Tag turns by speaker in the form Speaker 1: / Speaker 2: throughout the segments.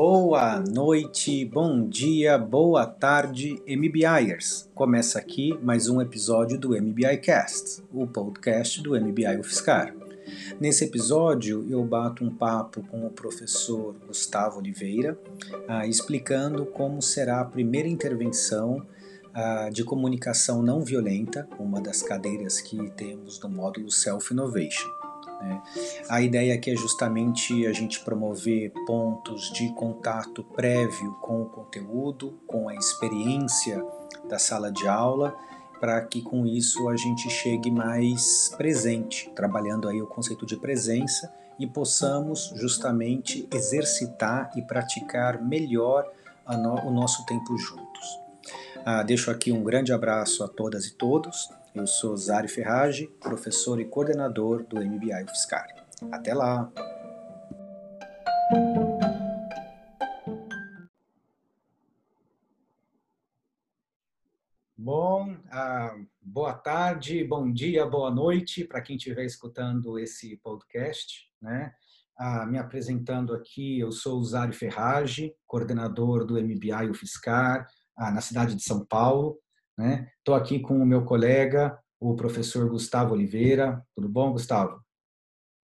Speaker 1: Boa noite, bom dia, boa tarde, MBIers. Começa aqui mais um episódio do MBI Cast, o podcast do MBI UFSCar. Nesse episódio, eu bato um papo com o professor Gustavo Oliveira, ah, explicando como será a primeira intervenção ah, de comunicação não violenta, uma das cadeiras que temos no módulo Self Innovation. Né? A ideia aqui é justamente a gente promover pontos de contato prévio com o conteúdo, com a experiência da sala de aula, para que com isso a gente chegue mais presente, trabalhando aí o conceito de presença e possamos justamente exercitar e praticar melhor no, o nosso tempo juntos. Ah, deixo aqui um grande abraço a todas e todos eu sou Zari Ferrage, professor e coordenador do MBI UFSCar. Até lá! Bom, ah, boa tarde, bom dia, boa noite para quem estiver escutando esse podcast. Né? Ah, me apresentando aqui, eu sou Zari Ferrage, coordenador do MBI UFSCar, ah, na cidade de São Paulo. Estou né? aqui com o meu colega, o professor Gustavo Oliveira. Tudo bom, Gustavo?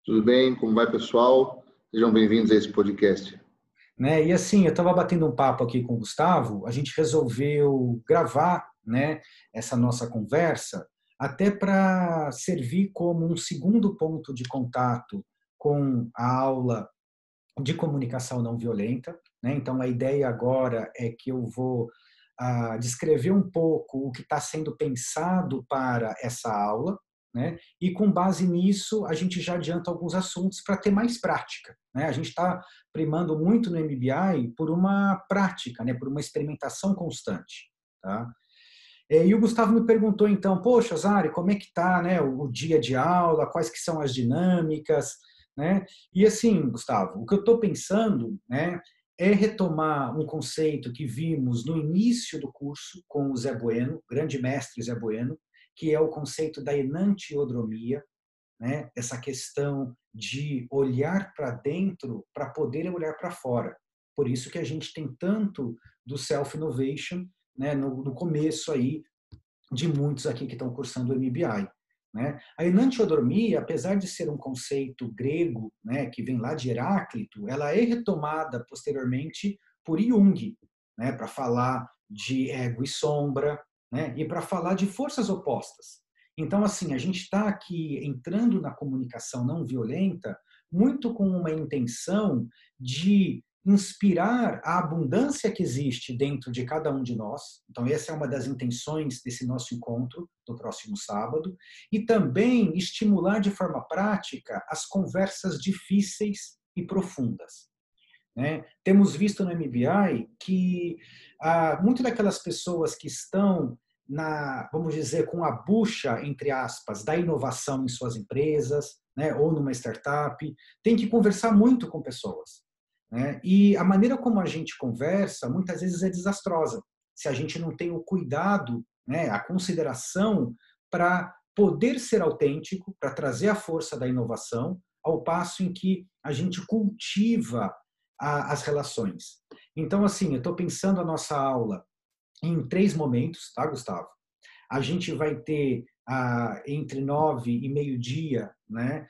Speaker 2: Tudo bem, como vai, pessoal? Sejam bem-vindos a esse podcast.
Speaker 1: Né? E assim, eu estava batendo um papo aqui com o Gustavo, a gente resolveu gravar né, essa nossa conversa até para servir como um segundo ponto de contato com a aula de comunicação não violenta. Né? Então, a ideia agora é que eu vou descrever um pouco o que está sendo pensado para essa aula, né? E com base nisso, a gente já adianta alguns assuntos para ter mais prática. Né? A gente está primando muito no MBI por uma prática, né? por uma experimentação constante. Tá? E o Gustavo me perguntou então, poxa, Zari, como é que está né, o dia de aula, quais que são as dinâmicas, né? E assim, Gustavo, o que eu estou pensando né, é retomar um conceito que vimos no início do curso com o Zé Bueno, grande mestre Zé Bueno, que é o conceito da enantiodromia, né? essa questão de olhar para dentro para poder olhar para fora. Por isso que a gente tem tanto do self-innovation né? no, no começo aí de muitos aqui que estão cursando o MBI. Né? A enantiodormia, apesar de ser um conceito grego, né, que vem lá de Heráclito, ela é retomada posteriormente por Jung, né, para falar de ego e sombra, né, e para falar de forças opostas. Então, assim, a gente está aqui entrando na comunicação não violenta muito com uma intenção de inspirar a abundância que existe dentro de cada um de nós. Então, essa é uma das intenções desse nosso encontro do próximo sábado. E também estimular de forma prática as conversas difíceis e profundas. Né? Temos visto no MBI que ah, muitas daquelas pessoas que estão na, vamos dizer, com a bucha, entre aspas, da inovação em suas empresas, né, ou numa startup, tem que conversar muito com pessoas. Né? E a maneira como a gente conversa, muitas vezes, é desastrosa. Se a gente não tem o cuidado, né, a consideração para poder ser autêntico, para trazer a força da inovação, ao passo em que a gente cultiva a, as relações. Então, assim, eu estou pensando a nossa aula em três momentos, tá, Gustavo? A gente vai ter entre nove e meio-dia, né,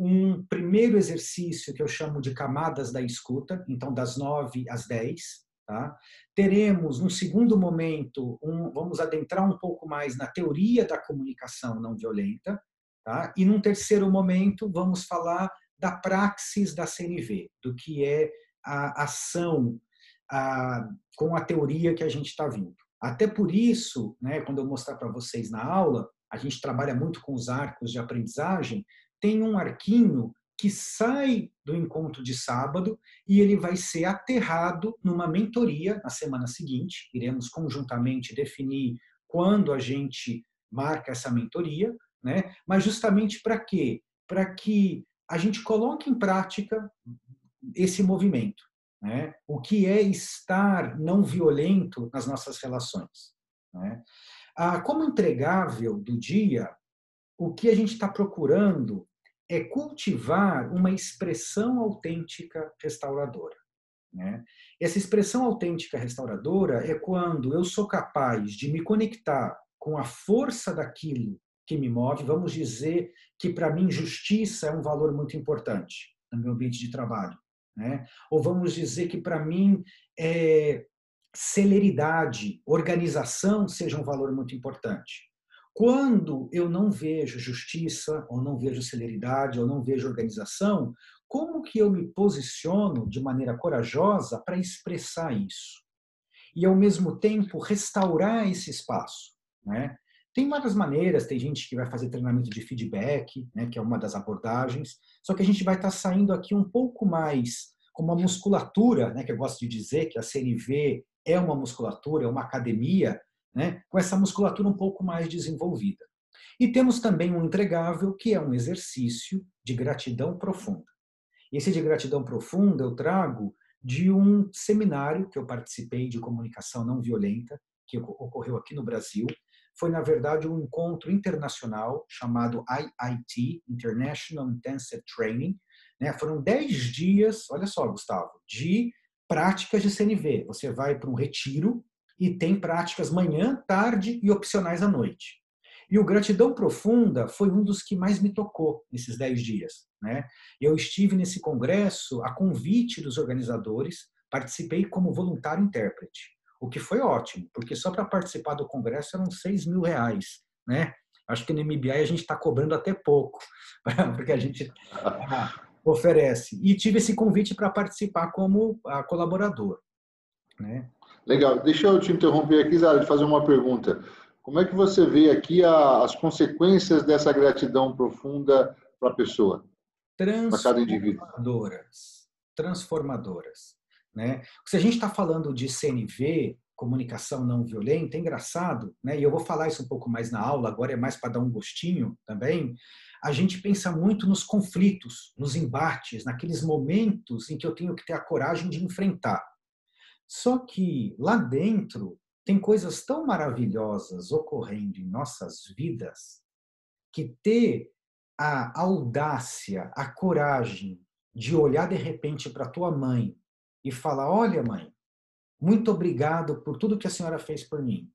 Speaker 1: um primeiro exercício que eu chamo de camadas da escuta, então das nove às dez. Tá? Teremos, num segundo momento, um, vamos adentrar um pouco mais na teoria da comunicação não violenta. Tá? E num terceiro momento, vamos falar da praxis da CNV, do que é a ação a, com a teoria que a gente está vindo. Até por isso, né, quando eu mostrar para vocês na aula, a gente trabalha muito com os arcos de aprendizagem, tem um arquinho que sai do encontro de sábado e ele vai ser aterrado numa mentoria na semana seguinte. Iremos conjuntamente definir quando a gente marca essa mentoria, né? Mas justamente para quê? Para que a gente coloque em prática esse movimento, né? O que é estar não violento nas nossas relações, né? Ah, como entregável do dia, o que a gente está procurando é cultivar uma expressão autêntica restauradora. Né? Essa expressão autêntica restauradora é quando eu sou capaz de me conectar com a força daquilo que me move. Vamos dizer que para mim justiça é um valor muito importante no meu ambiente de trabalho, né? Ou vamos dizer que para mim é, celeridade, organização seja um valor muito importante. Quando eu não vejo justiça, ou não vejo celeridade, ou não vejo organização, como que eu me posiciono de maneira corajosa para expressar isso? E, ao mesmo tempo, restaurar esse espaço. Né? Tem várias maneiras, tem gente que vai fazer treinamento de feedback, né, que é uma das abordagens, só que a gente vai estar tá saindo aqui um pouco mais com uma musculatura, né, que eu gosto de dizer que a CNV é uma musculatura, é uma academia, né, com essa musculatura um pouco mais desenvolvida. E temos também um entregável, que é um exercício de gratidão profunda. Esse de gratidão profunda eu trago de um seminário que eu participei de comunicação não violenta, que ocorreu aqui no Brasil. Foi, na verdade, um encontro internacional chamado IIT, International Intensive Training. Né? Foram 10 dias, olha só, Gustavo, de práticas de CNV. Você vai para um retiro e tem práticas manhã, tarde e opcionais à noite. E o Gratidão Profunda foi um dos que mais me tocou nesses dez dias. Né? Eu estive nesse congresso a convite dos organizadores, participei como voluntário intérprete, o que foi ótimo, porque só para participar do congresso eram seis mil reais. Né? Acho que no MBI a gente está cobrando até pouco, porque a gente oferece. E tive esse convite para participar como colaborador. Né?
Speaker 2: Legal. Deixa eu te interromper aqui, Zara, de fazer uma pergunta. Como é que você vê aqui a, as consequências dessa gratidão profunda para a pessoa?
Speaker 1: Para cada indivíduo. Transformadoras. Transformadoras. Né? Se a gente está falando de CNV, comunicação não violenta, é engraçado, né? e eu vou falar isso um pouco mais na aula, agora é mais para dar um gostinho também, a gente pensa muito nos conflitos, nos embates, naqueles momentos em que eu tenho que ter a coragem de enfrentar. Só que lá dentro tem coisas tão maravilhosas ocorrendo em nossas vidas que ter a audácia, a coragem de olhar de repente para tua mãe e falar: Olha, mãe, muito obrigado por tudo que a senhora fez por mim.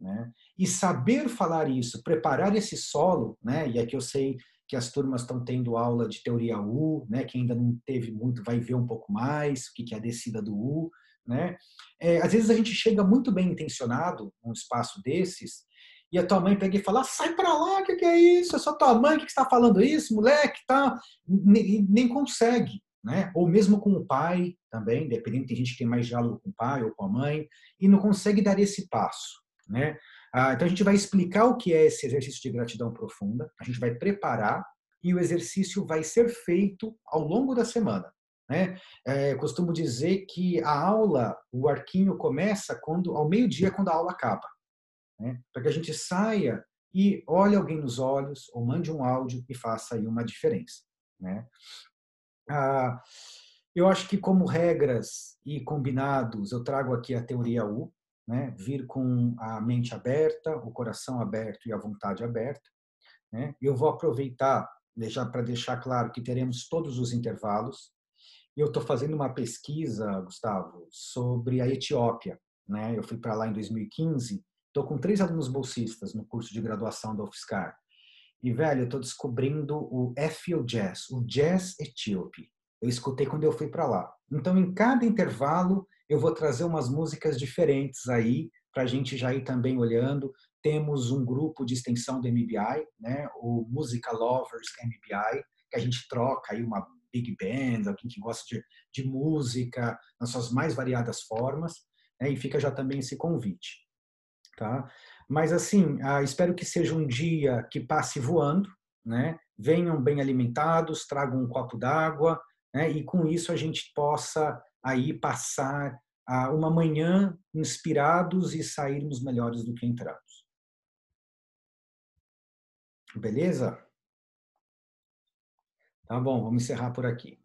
Speaker 1: Né? E saber falar isso, preparar esse solo, né? e aqui eu sei que as turmas estão tendo aula de teoria U, né? quem ainda não teve muito vai ver um pouco mais o que é a descida do U, né? É, às vezes a gente chega muito bem intencionado num espaço desses e a tua mãe pega e fala: sai para lá, o que, que, é isso? É só tua mãe que está falando isso, moleque, tá? Nem, nem, consegue, né? Ou mesmo com o pai também, dependendo, tem gente que tem mais diálogo com o pai ou com a mãe e não consegue dar esse passo, né? Ah, então a gente vai explicar o que é esse exercício de gratidão profunda, a gente vai preparar e o exercício vai ser feito ao longo da semana. Né? É, costumo dizer que a aula, o arquinho começa quando ao meio-dia, quando a aula acaba. Né? Para que a gente saia e olhe alguém nos olhos, ou mande um áudio e faça aí uma diferença. Né? Ah, eu acho que, como regras e combinados, eu trago aqui a teoria U, né? vir com a mente aberta, o coração aberto e a vontade aberta. Né? Eu vou aproveitar para deixar claro que teremos todos os intervalos, eu estou fazendo uma pesquisa, Gustavo, sobre a Etiópia. Né? Eu fui para lá em 2015, estou com três alunos bolsistas no curso de graduação da UFSCar. E, velho, eu estou descobrindo o Ethio Jazz, o Jazz Etíope. Eu escutei quando eu fui para lá. Então, em cada intervalo, eu vou trazer umas músicas diferentes aí, para a gente já ir também olhando. Temos um grupo de extensão do MBI, né? o Musica Lovers MBI, que a gente troca aí uma big band, alguém que gosta de, de música nas suas mais variadas formas, né? e fica já também esse convite. Tá? Mas assim, ah, espero que seja um dia que passe voando, né? venham bem alimentados, tragam um copo d'água, né? e com isso a gente possa aí passar ah, uma manhã inspirados e sairmos melhores do que entramos. Beleza? Tá bom, vamos encerrar por aqui.